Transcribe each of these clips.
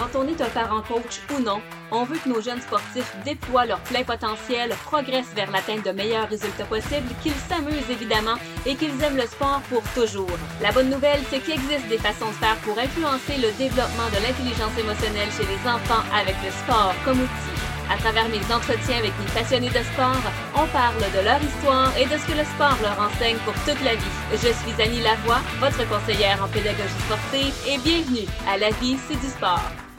Quand on est un parent coach ou non, on veut que nos jeunes sportifs déploient leur plein potentiel, progressent vers l'atteinte de meilleurs résultats possibles, qu'ils s'amusent évidemment et qu'ils aiment le sport pour toujours. La bonne nouvelle, c'est qu'il existe des façons de faire pour influencer le développement de l'intelligence émotionnelle chez les enfants avec le sport comme outil. À travers mes entretiens avec les passionnés de sport, on parle de leur histoire et de ce que le sport leur enseigne pour toute la vie. Je suis Annie Lavoie, votre conseillère en pédagogie sportive et bienvenue à La vie, c'est du sport.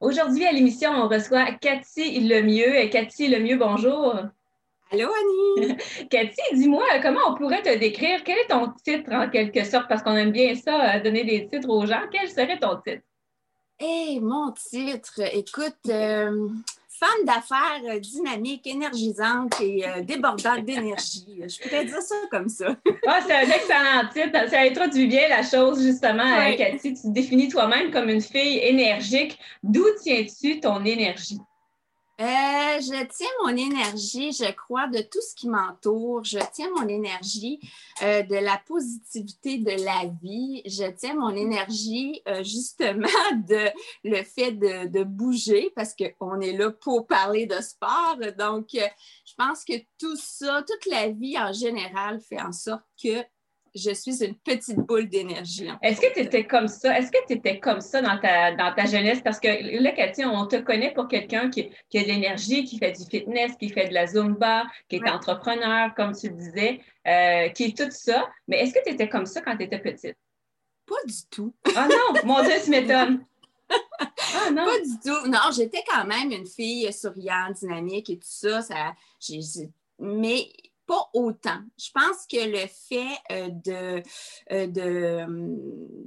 Aujourd'hui, à l'émission, on reçoit Cathy Lemieux. Cathy Lemieux, bonjour. Allô, Annie. Cathy, dis-moi, comment on pourrait te décrire? Quel est ton titre, en quelque sorte, parce qu'on aime bien ça, euh, donner des titres aux gens. Quel serait ton titre? Eh, mon titre, écoute, euh, femme d'affaires euh, dynamique, énergisante et euh, débordante d'énergie. Je pourrais dire ça comme ça. ah, c'est un excellent titre. Ça introduit bien la chose, justement, Cathy. Tu te définis toi-même comme une fille énergique. D'où tiens-tu ton énergie? Euh, je tiens mon énergie, je crois, de tout ce qui m'entoure. Je tiens mon énergie euh, de la positivité de la vie. Je tiens mon énergie euh, justement de le fait de, de bouger parce qu'on est là pour parler de sport. Donc, je pense que tout ça, toute la vie en général fait en sorte que je suis une petite boule d'énergie. Est-ce que tu étais comme ça? Est-ce que tu étais comme ça dans ta, dans ta jeunesse? Parce que là, Cathy, on te connaît pour quelqu'un qui, a de l'énergie, qui fait du fitness, qui fait de la Zumba, qui est entrepreneur, comme tu le disais, euh, qui est tout ça. Mais est-ce que tu étais comme ça quand tu étais petite? Pas du tout. Ah non, mon Dieu, tu m'étonnes. Ah, non. Pas du tout. Non, j'étais quand même une fille souriante, dynamique et tout ça. ça mais pas autant. Je pense que le fait euh, de, euh, de,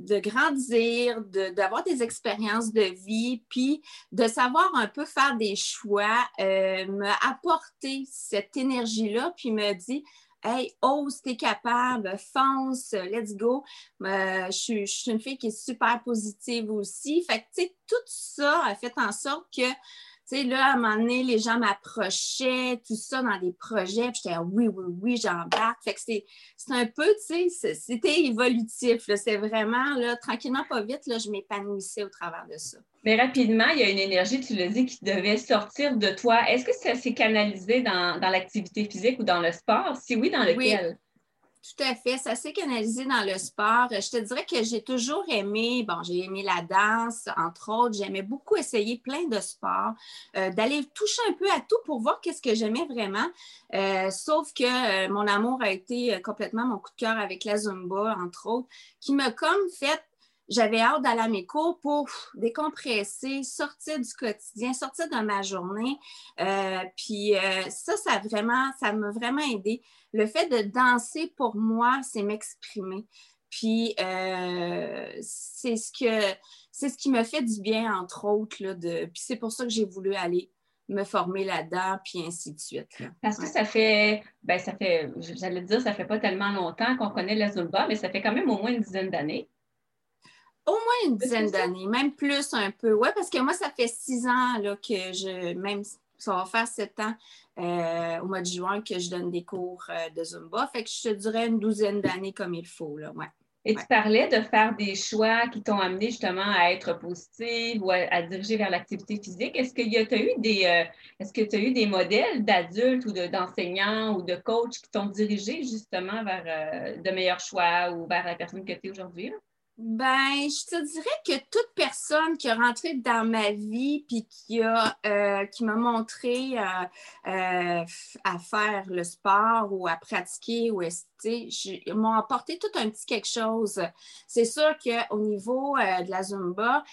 de, grandir, d'avoir des expériences de vie, puis de savoir un peu faire des choix, euh, m'a apporté cette énergie-là, puis me dit Hey, ose, t'es capable, fonce, let's go. je, suis, je, suis, une fille qui est super positive aussi. Fait que, tu sais, tout ça a fait en sorte que sais, là, à un moment donné, les gens m'approchaient, tout ça, dans des projets, puis j'étais oui, oui, oui, j'embarque. Fait que c'est un peu, tu sais, c'était évolutif. C'est vraiment, là, tranquillement, pas vite, là, je m'épanouissais au travers de ça. Mais rapidement, il y a une énergie, tu l'as dit, qui devait sortir de toi. Est-ce que ça s'est canalisé dans, l'activité physique ou dans le sport? Si oui, dans lequel? Tout à fait. Ça s'est canalisé dans le sport. Je te dirais que j'ai toujours aimé, bon, j'ai aimé la danse, entre autres. J'aimais beaucoup essayer plein de sports, euh, d'aller toucher un peu à tout pour voir qu'est-ce que j'aimais vraiment. Euh, sauf que euh, mon amour a été complètement mon coup de cœur avec la Zumba, entre autres, qui m'a comme fait j'avais hâte d'aller à mes cours pour décompresser, sortir du quotidien, sortir de ma journée. puis ça, ça vraiment, ça m'a vraiment aidé le fait de danser pour moi, c'est m'exprimer. Puis euh, c'est ce que c'est ce qui me fait du bien, entre autres. Là, de, puis c'est pour ça que j'ai voulu aller me former là-dedans, puis ainsi de suite. Parce que ça fait, ben ça fait, j'allais dire, ça fait pas tellement longtemps qu'on connaît la Zumba, mais ça fait quand même au moins une dizaine d'années. Au moins une dizaine d'années, même plus un peu. Oui, parce que moi, ça fait six ans là, que je, même ça va faire sept ans euh, au mois de juin que je donne des cours euh, de Zumba. Fait que je te dirais une douzaine d'années comme il faut. Là. Ouais. Et tu parlais de faire des choix qui t'ont amené justement à être positive ou à, diriger vers l'activité physique. Est-ce que tu as eu des euh, est-ce que tu as eu des modèles d'adultes ou d'enseignants ou de coachs qui t'ont dirigé justement vers de meilleurs choix ou vers la personne que tu es aujourd'hui? Ben, je te dirais que toute personne qui est rentrée dans ma vie puis qui a euh, qui m'a montré euh, euh, à faire le sport ou à pratiquer ou m'ont apporté tout un petit quelque chose. C'est sûr qu'au niveau de la Zumba,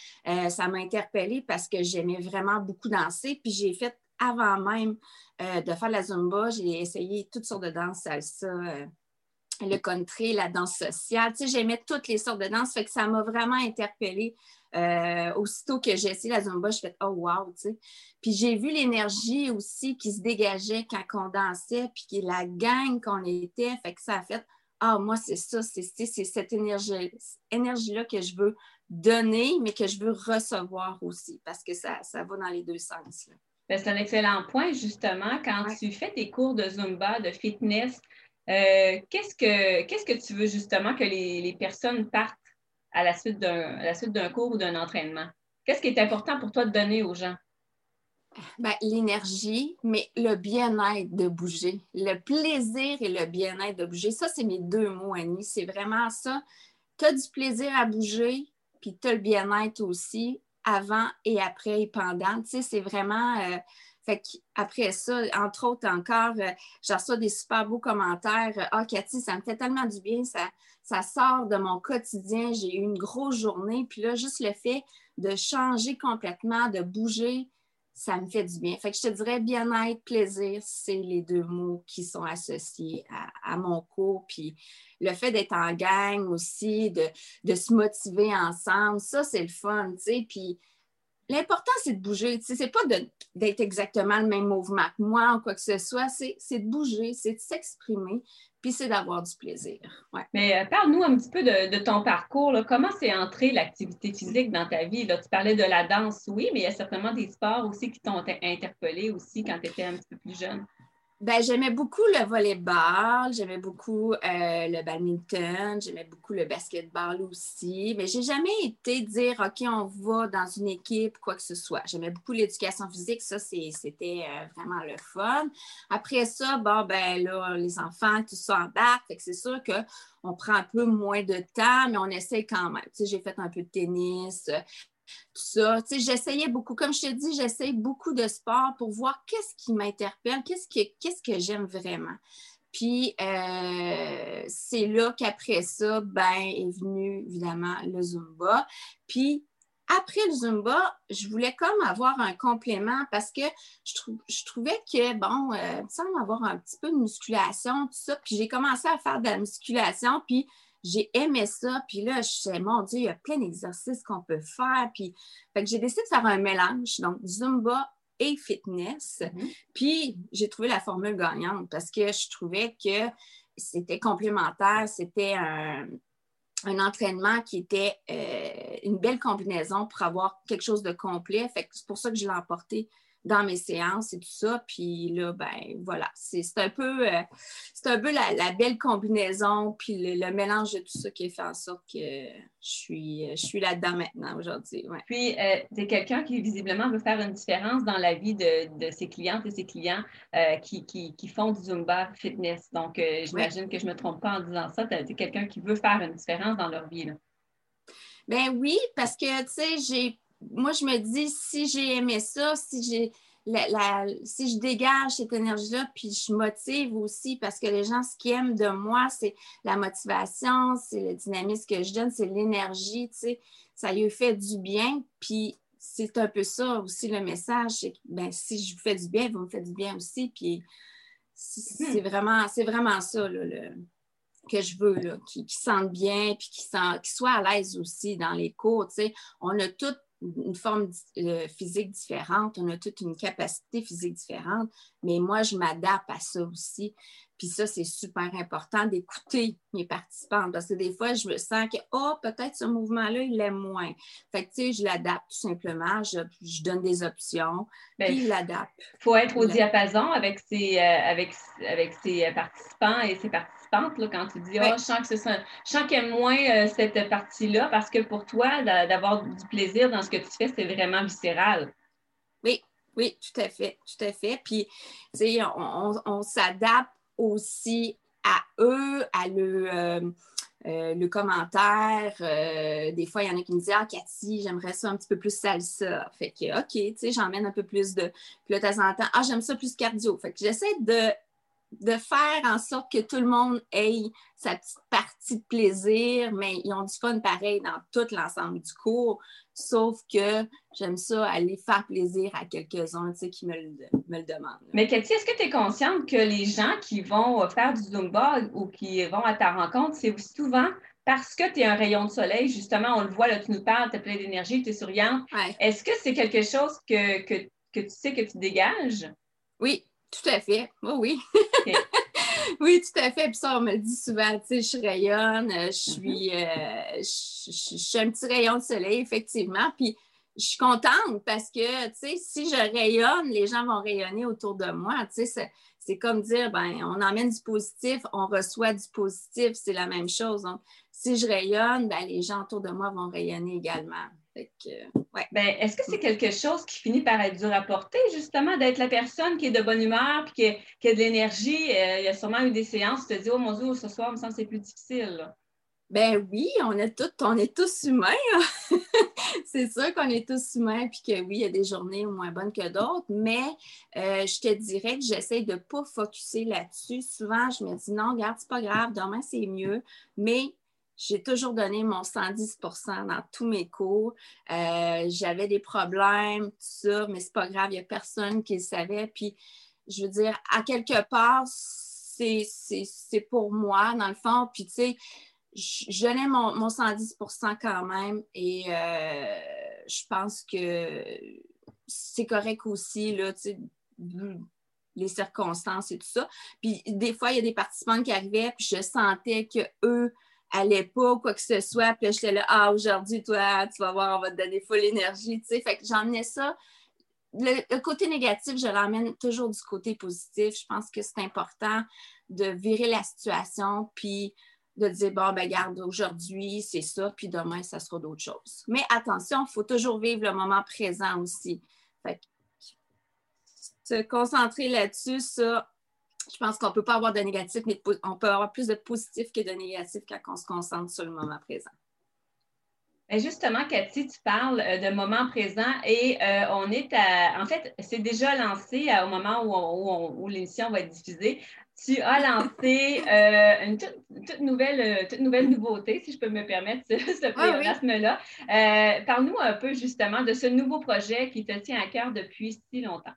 ça m'a interpellée parce que j'aimais vraiment beaucoup danser. Puis j'ai fait avant même de faire la Zumba, j'ai essayé toutes sortes de danses salsa le country, la danse sociale. Tu sais, j'aimais toutes les sortes de danse, fait que ça m'a vraiment interpellée. Euh, aussitôt que j'ai essayé la Zumba, je fais Oh wow, tu sais. Puis j'ai vu l'énergie aussi qui se dégageait quand on dansait, puis la gang qu'on était, fait que ça a fait Ah, moi, c'est ça, c'est cette énergie-là énergie que je veux donner, mais que je veux recevoir aussi, parce que ça, ça va dans les deux sens. Ben, c'est un excellent point, justement, quand tu fais tes cours de Zumba, de fitness, qu'est-ce, que, qu'est-ce que tu veux justement que les, personnes partent à la suite d'un cours ou d'un entraînement? Qu'est-ce qui est important pour toi de donner aux gens? Ben, l'énergie, mais le bien-être de bouger. Le plaisir et le bien-être de bouger. Ça, c'est mes deux mots, Annie. C'est vraiment ça. Tu as du plaisir à bouger, puis tu as le bien-être aussi, avant et après et pendant. C'est vraiment. Euh, après ça, entre autres encore, euh, j'en reçois des super beaux commentaires. Ah, Cathy, ça me fait tellement du bien, ça, ça sort de mon quotidien. J'ai eu une grosse journée. Puis là, juste le fait de changer complètement, de bouger, ça me fait du bien. Fait que je te dirais bien-être, plaisir, c'est les deux mots qui sont associés à, mon cours. Puis le fait d'être en gang aussi, de, de se motiver ensemble, ça, c'est le fun, tu sais. Puis l'important, c'est de bouger. Sais, c'est pas d'être exactement le même mouvement que moi ou quoi que ce soit, c'est de bouger, c'est de s'exprimer puis c'est d'avoir du plaisir. Mais euh, parle-nous un petit peu de, ton parcours. Comment c'est entré l'activité physique dans ta vie? Là, tu parlais de la danse, oui, mais il y a certainement des sports aussi qui t'ont interpellé aussi quand tu étais un petit peu plus jeune. Ben, j'aimais beaucoup le volleyball, j'aimais beaucoup euh, le badminton, j'aimais beaucoup le basketball aussi, mais j'ai jamais été dire OK, on va dans une équipe, quoi que ce soit. J'aimais beaucoup l'éducation physique, ça c'était euh, vraiment le fun. Après ça, bon ben là, les enfants, tout ça embarque, fait que c'est sûr qu'on prend un peu moins de temps, mais on essaie quand même. Tu sais, j'ai fait un peu de tennis, tout ça. Tu sais, j'essayais beaucoup, comme je te dis, j'essaye beaucoup de sport pour voir qu'est-ce qui m'interpelle, qu'est-ce que, qu'est-ce que j'aime vraiment. Puis euh, c'est là qu'après ça, ben, est venu évidemment le Zumba. Puis après le Zumba, je voulais comme avoir un complément parce que je, trouvais que, bon, euh, il semble avoir un petit peu de musculation, tout ça. Puis j'ai commencé à faire de la musculation, puis j'ai aimé ça. Puis là, je sais, mon Dieu, il y a plein d'exercices qu'on peut faire. Puis, fait que j'ai décidé de faire un mélange, donc Zumba et fitness. Mm-hmm. Puis, j'ai trouvé la formule gagnante parce que je trouvais que c'était complémentaire, c'était un, entraînement qui était euh, une belle combinaison pour avoir quelque chose de complet. Fait que c'est pour ça que je l'ai emporté dans mes séances et tout ça. Puis là, ben voilà, c'est un peu, euh, c'est un peu la, belle combinaison, puis le, mélange de tout ça qui a fait en sorte que je suis, je suis là-dedans maintenant aujourd'hui. Puis, euh, tu es quelqu'un qui visiblement veut faire une différence dans la vie de, ses clientes et ses clients euh, qui, font du Zumba fitness. Donc, j'imagine que je ne me trompe pas en disant ça. Tu es quelqu'un qui veut faire une différence dans leur vie. Là. Ben oui, parce que, tu sais, j'ai moi, je me dis, si j'ai aimé ça, si j'ai si je dégage cette énergie-là, puis je motive aussi, parce que les gens, ce qu'ils aiment de moi, c'est la motivation, c'est le dynamisme que je donne, c'est l'énergie, tu sais, ça lui fait du bien, puis c'est un peu ça aussi le message, c'est que ben, si je vous fais du bien, vous me faites du bien aussi, puis c'est vraiment, vraiment ça, le, que je veux, qu'ils sentent bien, puis qu'ils soient à l'aise aussi dans les cours, tu sais. On a toutes une forme euh, physique différente, on a toute une capacité physique différente, mais moi, je m'adapte à ça aussi. Puis ça, c'est super important d'écouter mes participants parce que des fois, je me sens que, oh, peut-être ce mouvement-là, il l'aime moins. Fait que, tu sais, je l'adapte tout simplement, je, donne des options, ben, puis il l'adapte. Il faut être au diapason avec ses, euh, avec, avec ses euh, participants et ses participantes là, quand tu dis, oh, je sens que ce je qu'il aime moins euh, cette partie-là parce que pour toi, d'avoir du plaisir dans ce que tu fais, c'est vraiment viscéral. Oui, oui, tout à fait, tout à fait. Puis, tu sais, on s'adapte aussi à eux, à le, euh, euh, le commentaire. Euh, des fois, il y en a qui me disent Ah, Cathy, j'aimerais ça un petit peu plus salsa. Fait que, OK, tu sais, j'emmène un peu plus de. Puis là, de temps en temps, Ah, j'aime ça plus cardio. Fait que j'essaie de de faire en sorte que tout le monde ait sa petite partie de plaisir, mais ils ont du fun pareil dans tout l'ensemble du cours, sauf que j'aime ça aller faire plaisir à quelques-uns qui me le, me le demandent. Mais Cathy, est-ce que tu es consciente que les gens qui vont faire du Zumba ou qui vont à ta rencontre, c'est souvent parce que tu es un rayon de soleil, justement, on le voit, là, tu nous parles, tu es plein d'énergie, tu es souriante. Est-ce que c'est quelque chose que, que, que tu sais que tu dégages? Oui, tout à fait. Oh, oui. oui, tout à fait. Puis ça, on me dit souvent, tu sais, je rayonne, euh, je suis, mm-hmm. euh, je, suis un petit rayon de soleil, effectivement. Puis je suis contente parce que, tu sais, si je rayonne, les gens vont rayonner autour de moi. Tu sais, c'est c'est comme dire, ben, on emmène du positif, on reçoit du positif, c'est la même chose. Donc, si je rayonne, ben, les gens autour de moi vont rayonner également. Ben, est-ce que c'est quelque chose qui finit par être dur à porter, justement, d'être la personne qui est de bonne humeur et qui, a de l'énergie? Euh, il y a sûrement eu des séances où tu te dis, oh mon Dieu, ce soir, il me semble que c'est plus difficile. Ben oui, on tout, on est tous humains. Hein. c'est sûr qu'on est tous humains, puis que oui, il y a des journées moins bonnes que d'autres, mais euh, je te dirais que j'essaie de ne pas focuser là-dessus. Souvent, je me dis non, regarde, c'est pas grave, demain c'est mieux, mais j'ai toujours donné mon 110% dans tous mes cours. Euh, j'avais des problèmes, tout ça, mais c'est pas grave, il n'y a personne qui le savait. Puis, je veux dire, à quelque part, c'est pour moi, dans le fond. Puis, tu sais, je donnais mon, mon 110 quand même et euh, je pense que c'est correct aussi, là, tu sais, les circonstances et tout ça. Puis des fois, il y a des participants qui arrivaient, puis je sentais qu'eux n'allaient pas quoi que ce soit. Puis j'étais là, ah, aujourd'hui, toi, tu vas voir, on va te donner full énergie, tu sais. Fait que j'emmenais ça. le, côté négatif, je l'emmène toujours du côté positif. Je pense que c'est important de virer la situation, puis de dire, bon, ben garde, aujourd'hui, c'est ça, puis demain, ça sera d'autres choses. Mais attention, il faut toujours vivre le moment présent aussi. Fait se concentrer là-dessus, ça, je pense qu'on ne peut pas avoir de négatif, mais on peut avoir plus de positif que de négatif quand on se concentre sur le moment présent. Justement, Cathy, tu parles euh, de moment présent et euh, on est à. En fait, c'est déjà lancé au moment où, où l'émission va être diffusée tu as lancé euh, une toute, nouvelle, euh, toute nouvelle nouveauté, si je peux me permettre ce, ce là euh, Parle-nous un peu justement de ce nouveau projet qui te tient à cœur depuis si longtemps.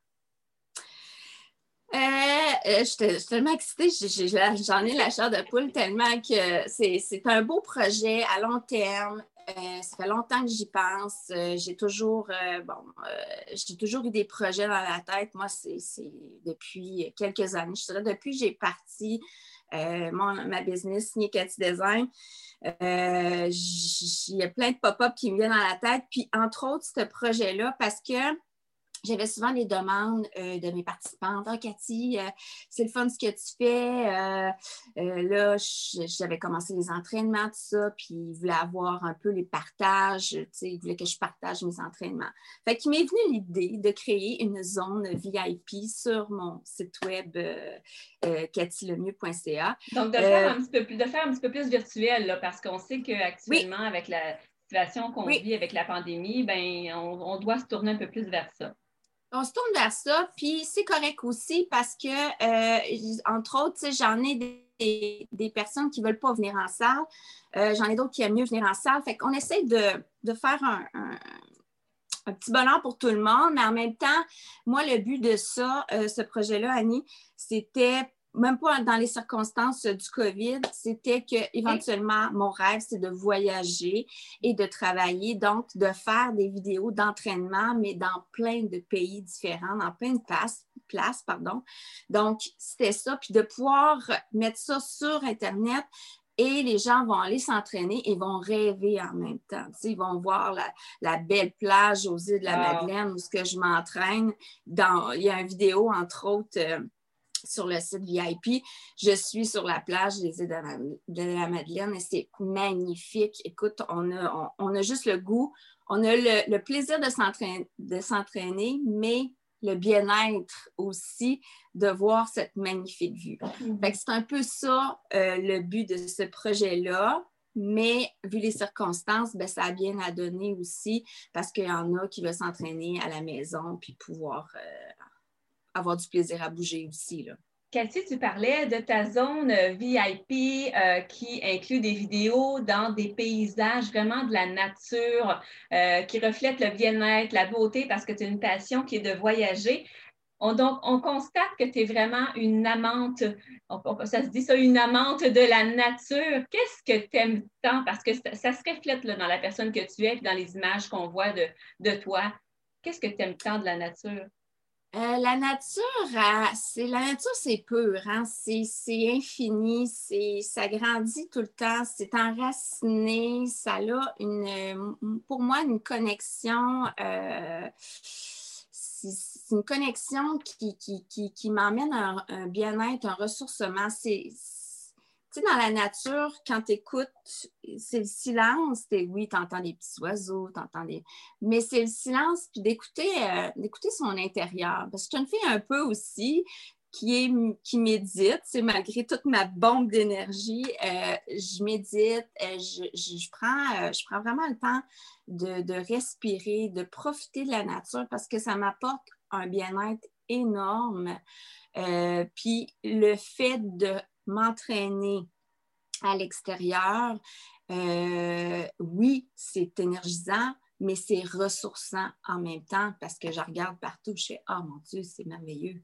Je suis tellement excitée, j'en ai la chair de poule tellement que c'est un beau projet à long terme. Euh, ça fait longtemps que j'y pense. Euh, j'ai toujours, euh, bon, j'ai toujours eu des projets dans la tête. Moi, c'est depuis quelques années. Je dirais depuis que j'ai parti ma business, Nicati Design, il y a plein de pop-up qui me viennent dans la tête. Puis, entre autres, ce projet-là, parce que j'avais souvent des demandes euh, de mes participantes. Ah, Cathy, euh, c'est le fun ce que tu fais. Euh, là, j'avais commencé les entraînements, tout ça, puis ils voulaient avoir un peu les partages. Tu sais, ils voulaient que je partage mes entraînements. Fait qu'il m'est venu l'idée de créer une zone VIP sur mon site web cathylemieux.ca. Donc, de faire, un petit peu plus, de faire un petit peu plus virtuel, là, parce qu'on sait qu'actuellement, avec la situation qu'on vit avec la pandémie, ben, on doit se tourner un peu plus vers ça on se tourne vers ça, puis c'est correct aussi parce que, euh, entre autres, j'en ai des, personnes qui ne veulent pas venir en salle. Euh, j'en ai d'autres qui aiment mieux venir en salle. Fait qu'on essaie de, faire un, un, petit bonheur pour tout le monde, mais en même temps, moi, le but de ça, euh, ce projet-là, Annie, c'était même pas dans les circonstances du COVID, c'était que éventuellement mon rêve c'est de voyager et de travailler, donc de faire des vidéos d'entraînement, mais dans plein de pays différents, dans plein de places, places pardon. Donc c'était ça, puis de pouvoir mettre ça sur internet. Et les gens vont aller s'entraîner et vont rêver en même temps. ils vont voir la, belle plage aux îles de la Madeleine où ce que je m'entraîne. Dans, il y a une vidéo, entre autres, euh, sur le site VIP. Je suis sur la plage des îles de la, Madeleine et c'est magnifique. Écoute, on a, on, a, juste le goût, on a le, plaisir de s'entraîner, mais le bien-être aussi de voir cette magnifique vue. Mm-hmm. C'est un peu ça euh, le but de ce projet-là. Mais vu les circonstances, ben, ça a bien à donner aussi parce qu'il y en a qui veulent s'entraîner à la maison puis pouvoir euh, avoir du plaisir à bouger aussi. Là. Cathy, tu parlais de ta zone euh, VIP euh, qui inclut des vidéos dans des paysages vraiment de la nature, euh, qui reflètent le bien-être, la beauté, parce que tu as une passion qui est de voyager. On, donc, on constate que tu es vraiment une amante, ça se dit ça, une amante de la nature. Qu'est-ce que tu aimes tant? Parce que ça, se reflète dans la personne que tu es et dans les images qu'on voit de, de toi. Qu'est-ce que tu aimes tant de la nature? Euh, la nature, c'est la nature, c'est pur, hein? c'est infini, ça grandit tout le temps, c'est enraciné, ça a une, pour moi une connexion. Euh, une connexion qui, qui, m'emmène à un, bien-être, un ressourcement. C'est, dans la nature, quand tu écoutes, c'est le silence. oui, tu entends des petits oiseaux, tu entends des. Mais c'est le silence, puis d'écouter, euh, d'écouter son intérieur. Parce que je te fais un peu aussi qui, est, qui médite. C'est malgré toute ma bombe d'énergie, euh, je médite, euh, je, prends, je prends vraiment le temps de, respirer, de profiter de la nature parce que ça m'apporte un bien-être énorme. puis le fait de m'entraîner à l'extérieur, euh, oui, c'est énergisant, mais c'est ressourçant en même temps parce que je regarde partout, je fais Oh mon Dieu, c'est merveilleux.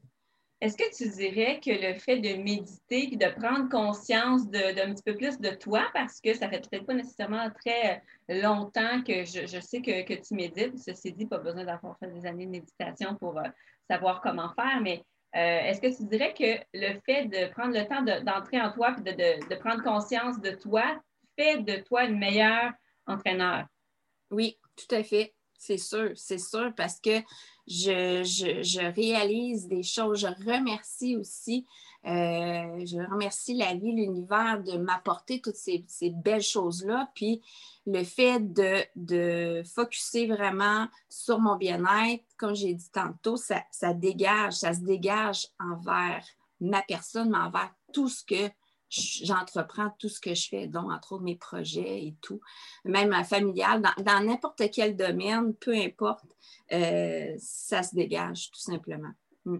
Est-ce que tu dirais que le fait de méditer et de prendre conscience d'un petit peu plus de toi, parce que ça fait peut-être pas nécessairement très longtemps que je, sais que, tu médites, ceci dit, pas besoin d'avoir fait des années de méditation pour euh, savoir comment faire, mais euh, est-ce que tu dirais que le fait de prendre le temps d'entrer en toi et de, prendre conscience de toi fait de toi une meilleure entraîneur? Oui, tout à fait. C'est sûr, c'est sûr, parce que je, réalise des choses. Je remercie aussi, euh, je remercie la vie, l'univers de m'apporter toutes ces, belles choses-là. Puis le fait de, de focuser vraiment sur mon bien-être, comme j'ai dit tantôt, ça, ça dégage, ça se dégage envers ma personne, mais envers tout ce que j'entreprends tout ce que je fais, dont entre autres mes projets et tout, même familial, dans n'importe quel domaine, peu importe, euh, ça se dégage tout simplement. Mm.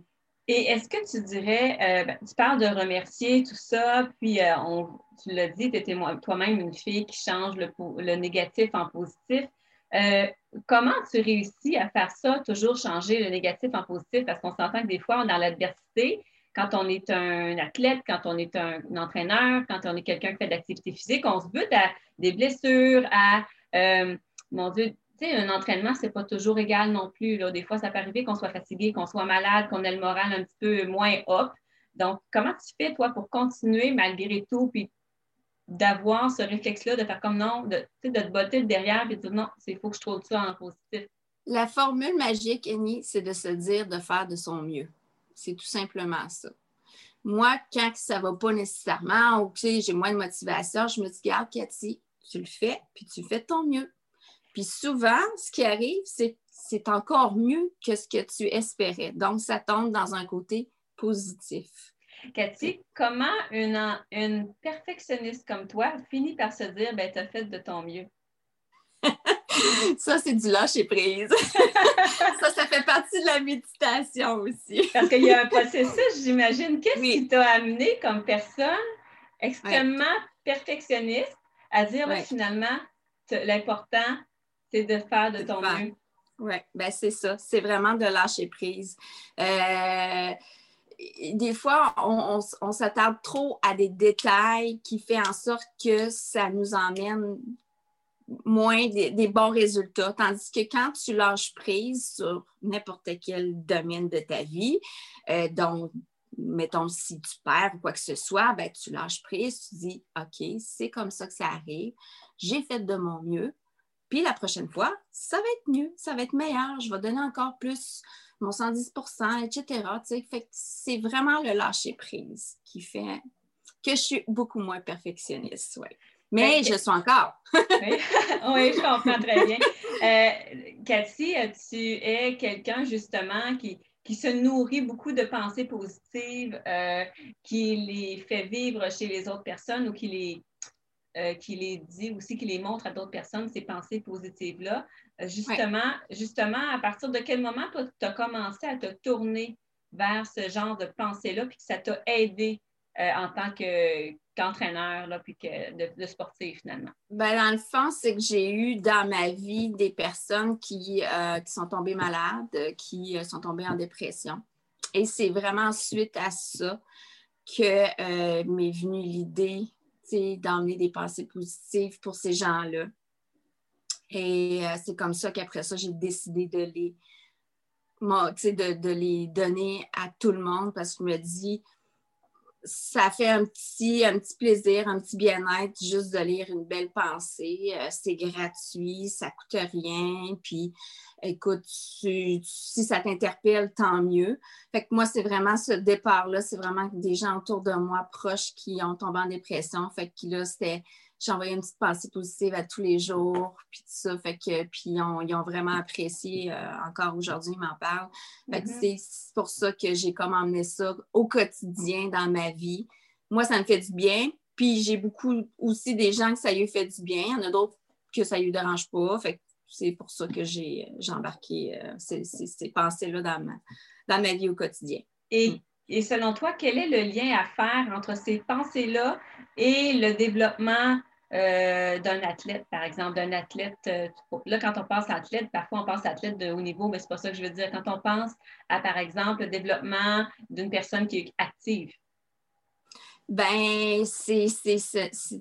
Et est-ce que tu dirais, euh, ben, tu parles de remercier tout ça, puis euh, on, tu l'as dit, tu étais toi-même une fille qui change le, négatif en positif. comment tu réussis à faire ça, toujours changer le négatif en positif? Parce qu'on s'entend que des fois, dans l'adversité, quand on est un athlète, quand on est un, entraîneur, quand on est quelqu'un qui fait de l'activité physique, on se bute à des blessures, à, euh, mon Dieu, tu sais, un entraînement, c'est pas toujours égal non plus. Là. Des fois, ça peut arriver qu'on soit fatigué, qu'on soit malade, qu'on ait le moral un petit peu moins up. Donc, comment tu fais, toi, pour continuer malgré tout, puis d'avoir ce réflexe-là, de faire comme non, de, de te botter derrière, puis de dire non, il faut que je trouve ça en positif? La formule magique, Annie, c'est de se dire de faire de son mieux. C'est tout simplement ça. Moi, quand ça ne va pas nécessairement ou que j'ai moins de motivation, je me dis, regarde, Cathy, tu le fais, puis tu fais ton mieux. Puis souvent, ce qui arrive, c'est c'est encore mieux que ce que tu espérais. Donc, ça tombe dans un côté positif. Cathy, comment une, une perfectionniste comme toi finit par se dire, ben, tu as fait de ton mieux? ça, c'est du lâcher prise. ça, ça fait partie de la méditation aussi. Parce qu'il y a un processus, j'imagine. Qu'est-ce qui t'a amené comme personne extrêmement perfectionniste à dire finalement, l'important, c'est de faire de ton mieux? Oui, ben c'est ça. C'est vraiment de lâcher prise. Euh, des fois, on, on s'attarde trop à des détails qui font en sorte que ça nous emmène moins des, bons résultats. Tandis que quand tu lâches prise sur n'importe quel domaine de ta vie, euh, donc, mettons, si tu perds ou quoi que ce soit, ben, tu lâches prise, tu dis, OK, c'est comme ça que ça arrive, j'ai fait de mon mieux, puis la prochaine fois, ça va être mieux, ça va être meilleur, je vais donner encore plus mon 110% etc. c'est vraiment le lâcher prise qui fait que je suis beaucoup moins perfectionniste. Ouais. Mais je suis encore. oui. je comprends très bien. Euh, Cathy, tu es quelqu'un justement qui, qui se nourrit beaucoup de pensées positives, euh, qui les fait vivre chez les autres personnes ou qui les, euh, qui les dit aussi, qui les montre à d'autres personnes, ces pensées positives-là? justement, justement, à partir de quel moment tu as commencé à te tourner vers ce genre de pensée-là, puis que ça t'a aidé en tant que qu'entraîneur, puis que de, sportif finalement? Ben, dans le fond, c'est que j'ai eu dans ma vie des personnes qui, euh, qui sont tombées malades, qui euh, sont tombées en dépression. Et c'est vraiment suite à ça que euh, m'est venue l'idée d'emmener des pensées positives pour ces gens-là. Et c'est comme ça qu'après ça, j'ai décidé de les, de, de les donner à tout le monde parce que je me dis, ça fait un petit, un petit plaisir, un petit bien-être juste de lire une belle pensée. Euh, c'est gratuit, ça coûte rien. Puis, écoute, si ça t'interpelle, tant mieux. Fait que moi, c'est vraiment ce départ-là, c'est vraiment des gens autour de moi proches qui ont tombé en dépression. Fait que là, c'était j'ai envoyé une petite pensée positive à tous les jours, puis tout ça, fait que, puis ils ont, vraiment apprécié, euh, encore aujourd'hui, ils m'en parlent. Fait mm-hmm. c'est pour ça que j'ai comme emmené ça au quotidien dans ma vie. Moi, ça me fait du bien, puis j'ai beaucoup aussi des gens que ça lui fait du bien, il y en a d'autres que ça lui dérange pas, fait que c'est pour ça que j'ai embarqué euh, ces, pensées-là dans ma, dans ma vie au quotidien. Et, mm. et selon toi, quel est le lien à faire entre ces pensées-là et le développement euh, d'un athlète, par exemple, d'un athlète. Euh, là, quand on pense à athlète, parfois on pense à athlète de haut niveau, mais c'est pas ça que je veux dire. Quand on pense à, par exemple, le développement d'une personne qui est active. Ben, c'est,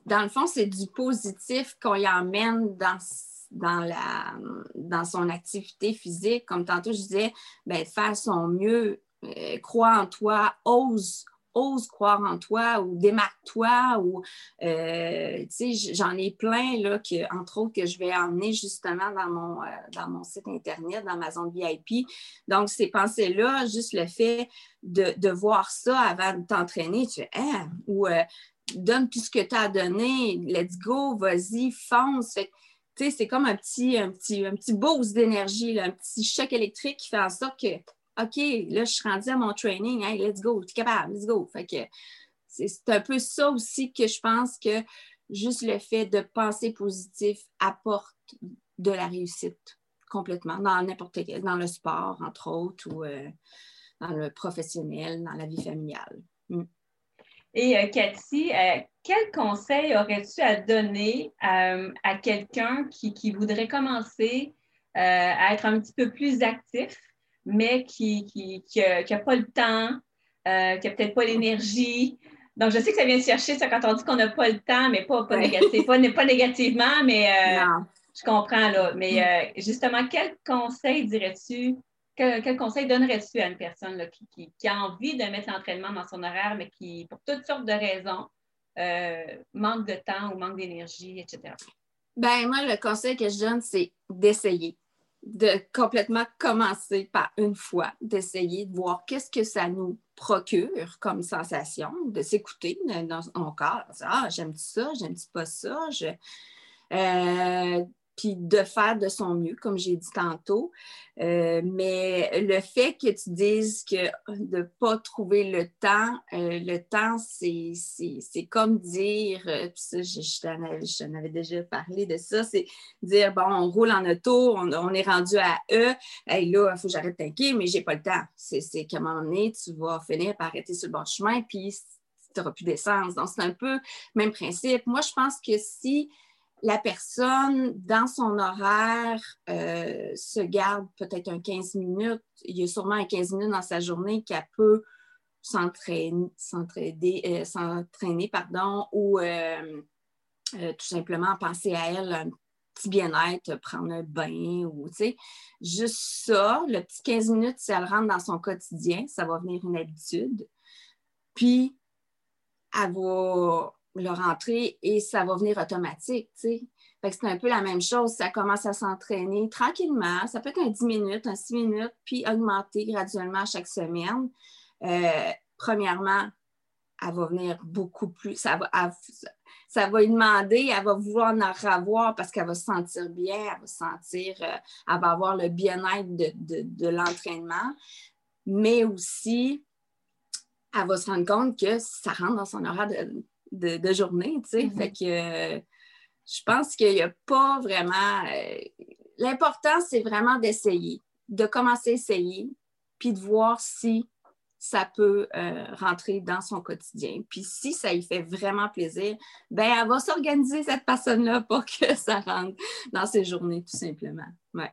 dans le fond, c'est du positif qu'on y emmène dans, son activité physique. Comme tantôt, je disais, ben, faire son mieux, euh, croire en toi, ose, ose croire en toi ou démarque-toi ou euh, j'en ai plein là que, entre autres que je vais emmener justement dans mon, euh, dans mon site internet, dans ma zone VIP. Donc, ces pensées-là, juste le fait de, voir ça avant de t'entraîner, tu fais ah, ou euh, donne tout ce que tu as donné, let's go, vas-y, fonce. c'est comme un petit, un petit, un petit boost d'énergie, un petit choc électrique qui fait en sorte que OK, là, je suis rendue à mon training, hey, let's go, tu es capable, let's go. Fait que c'est un peu ça aussi que je pense que juste le fait de penser positif apporte de la réussite complètement dans n'importe quel, dans le sport, entre autres, ou euh, dans le professionnel, dans la vie familiale. Mm. Et euh, Cathy, euh, quel conseil aurais-tu à donner à quelqu'un qui, qui, voudrait commencer à être un petit peu plus actif? Mais qui n'a qui, pas le temps, euh, qui n'a peut-être pas l'énergie. Donc, je sais que ça vient de chercher ça quand on dit qu'on n'a pas le temps, mais pas, pas, négatif, pas, pas, négativement, mais euh, je comprends là. Mais mm. euh, justement, quel conseil dirais-tu, quel, conseil donnerais-tu à une personne qui, qui, a envie de mettre l'entraînement dans son horaire, mais qui, pour toutes sortes de raisons, manque de temps ou manque d'énergie, etc.? Ben moi, le conseil que je donne, c'est d'essayer de complètement commencer par une fois, d'essayer de voir qu'est-ce que ça nous procure comme sensation, de s'écouter dans son corps. Ah, j'aime ça, j'aime pas ça. Je, euh, puis de faire de son mieux, comme j'ai dit tantôt. Euh, mais le fait que tu dises que de ne pas trouver le temps, euh, le temps, c'est comme dire, euh, ça, je, je t'en avais déjà parlé de ça, c'est dire, bon, on roule en auto, on, est rendu à E, hey, là, il faut que j'arrête de t'inquiéter, mais j'ai pas le temps. C'est qu'à un moment donné, tu vas finir par arrêter sur le bon chemin, puis tu n'auras plus d'essence. Donc, c'est un peu le même principe. Moi, je pense que si la personne, dans son horaire, euh, se garde peut-être un 15 minutes. Il y a sûrement un 15 minutes dans sa journée qu'elle peut s'entraîner, euh, pardon, ou euh, tout simplement penser à elle un petit bien-être, prendre un bain, ou tu sais, juste ça, le petit 15 minutes, si elle rentre dans son quotidien, ça va venir une habitude. Puis, elle va le rentrer et ça va venir automatique, tu sais. c'est un peu la même chose. Ça commence à s'entraîner tranquillement. Ça peut être un 10 minutes, un 6 minutes, puis augmenter graduellement chaque semaine. Euh, premièrement, elle va venir beaucoup plus. Ça va, ça va lui demander, elle va vouloir en avoir parce qu'elle va se sentir bien, elle va se sentir, euh, elle va avoir le bien-être de l'entraînement, mais aussi, elle va se rendre compte que ça rentre dans son horaire de, de, journée, tu sais. Mm-hmm. Fait que euh, je pense qu'il n'y a pas vraiment. Euh, l'important, c'est vraiment d'essayer, de commencer à essayer, puis de voir si ça peut euh, rentrer dans son quotidien. Puis si ça lui fait vraiment plaisir, ben elle va s'organiser cette personne-là pour que ça rentre dans ses journées, tout simplement. Ouais.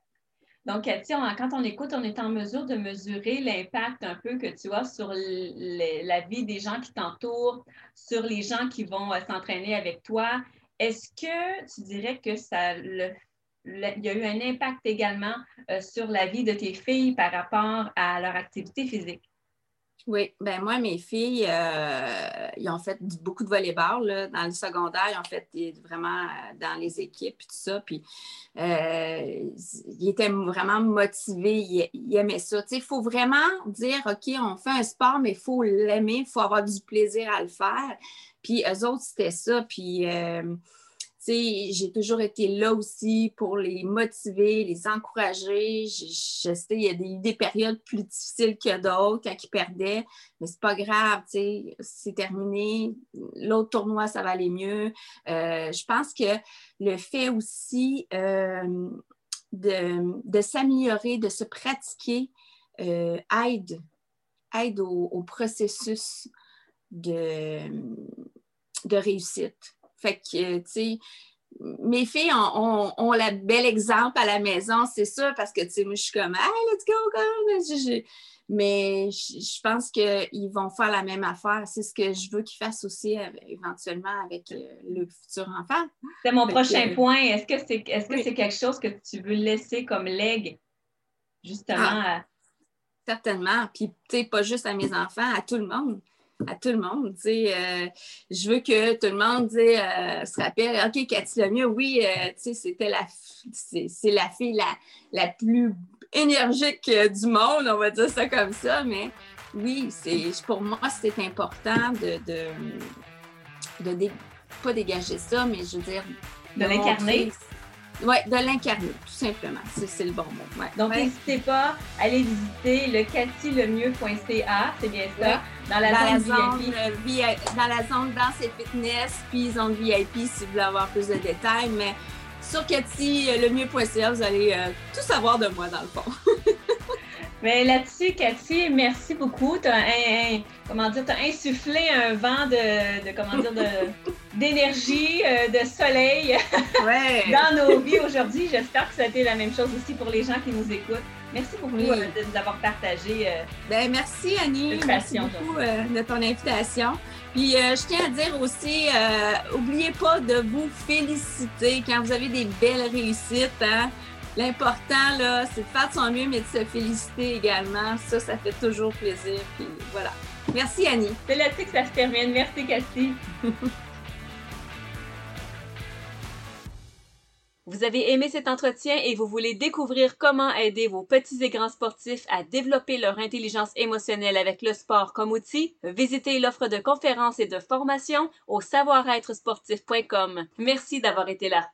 Donc, Cathy, quand on écoute, on est en mesure de mesurer l'impact un peu que tu as sur la vie des gens qui t'entourent, sur les gens qui vont euh, s'entraîner avec toi. Est-ce que tu dirais que ça il y a eu un impact également euh, sur la vie de tes filles par rapport à leur activité physique? Oui, ben moi, mes filles, euh, ils ont fait beaucoup de volleyball dans le secondaire. Ils ont fait vraiment euh, dans les équipes et tout ça. Puis, euh, ils étaient vraiment motivés. Ils, aimaient ça. il faut vraiment dire, OK, on fait un sport, mais il faut l'aimer. Il faut avoir du plaisir à le faire. Puis, eux autres, c'était ça. Puis, j'ai toujours été là aussi pour les motiver, les encourager. Je, sais, il y a des, périodes plus difficiles que d'autres quand ils perdaient, mais c'est pas grave, c'est terminé. L'autre tournoi, ça va aller mieux. Euh, je pense que le fait aussi euh, de, s'améliorer, de se pratiquer euh, aide, aide au, processus de réussite. Fait que, tu sais, mes filles ont, ont, le bel exemple à la maison, c'est sûr, parce que, tu sais, moi, je suis comme, hey, let's go, go! Mais je pense qu'ils vont faire la même affaire. C'est ce que je veux qu'ils fassent aussi éventuellement avec euh, le futur enfant. C'est mon prochain point. Est-ce que c'est est -ce c'est quelque chose que tu veux laisser comme leg, justement? Ah, certainement. Puis, tu sais, pas juste à mes enfants, à tout le monde à tout le monde. Euh, je veux que tout le monde euh, se rappelle, OK, Cathy Lemieux, oui, euh, c'était la, c'est, la fille la, la plus énergique du monde, on va dire ça comme ça, mais oui, c'est, pour moi, c'est important de, de, de, pas dégager ça, mais je veux dire... De, l'incarner. Oui, de l'incarner, tout simplement. C'est le bon mot. Donc, n'hésitez pas à aller visiter le cathylemieux.ca, c'est bien ça, dans la zone, VIP. dans la zone danse et fitness, puis zone VIP si vous voulez avoir plus de détails. Mais sur cathylemieux.ca, vous allez euh, tout savoir de moi, dans le fond. Mais là-dessus, Cathy, merci beaucoup. Tu as, comment dire, as insufflé un vent de, comment dire, d'énergie, euh, de soleil dans nos vies aujourd'hui. J'espère que ça a été la même chose aussi pour les gens qui nous écoutent. Merci beaucoup euh, de nous avoir partagé. Euh, ben, merci Annie. Merci beaucoup de ton invitation. Puis je tiens à dire aussi, n'oubliez pas de vous féliciter quand vous avez des belles réussites. Hein? L'important, là, c'est de faire de son mieux, mais de se féliciter également. Ça, ça fait toujours plaisir. Puis voilà. Merci, Annie. C'est là-dessus que ça se termine. Merci, Cathy. Vous avez aimé cet entretien et vous voulez découvrir comment aider vos petits et grands sportifs à développer leur intelligence émotionnelle avec le sport comme outil? Visitez l'offre de conférences et de formations au savoir-être sportif.com. Merci d'avoir été là.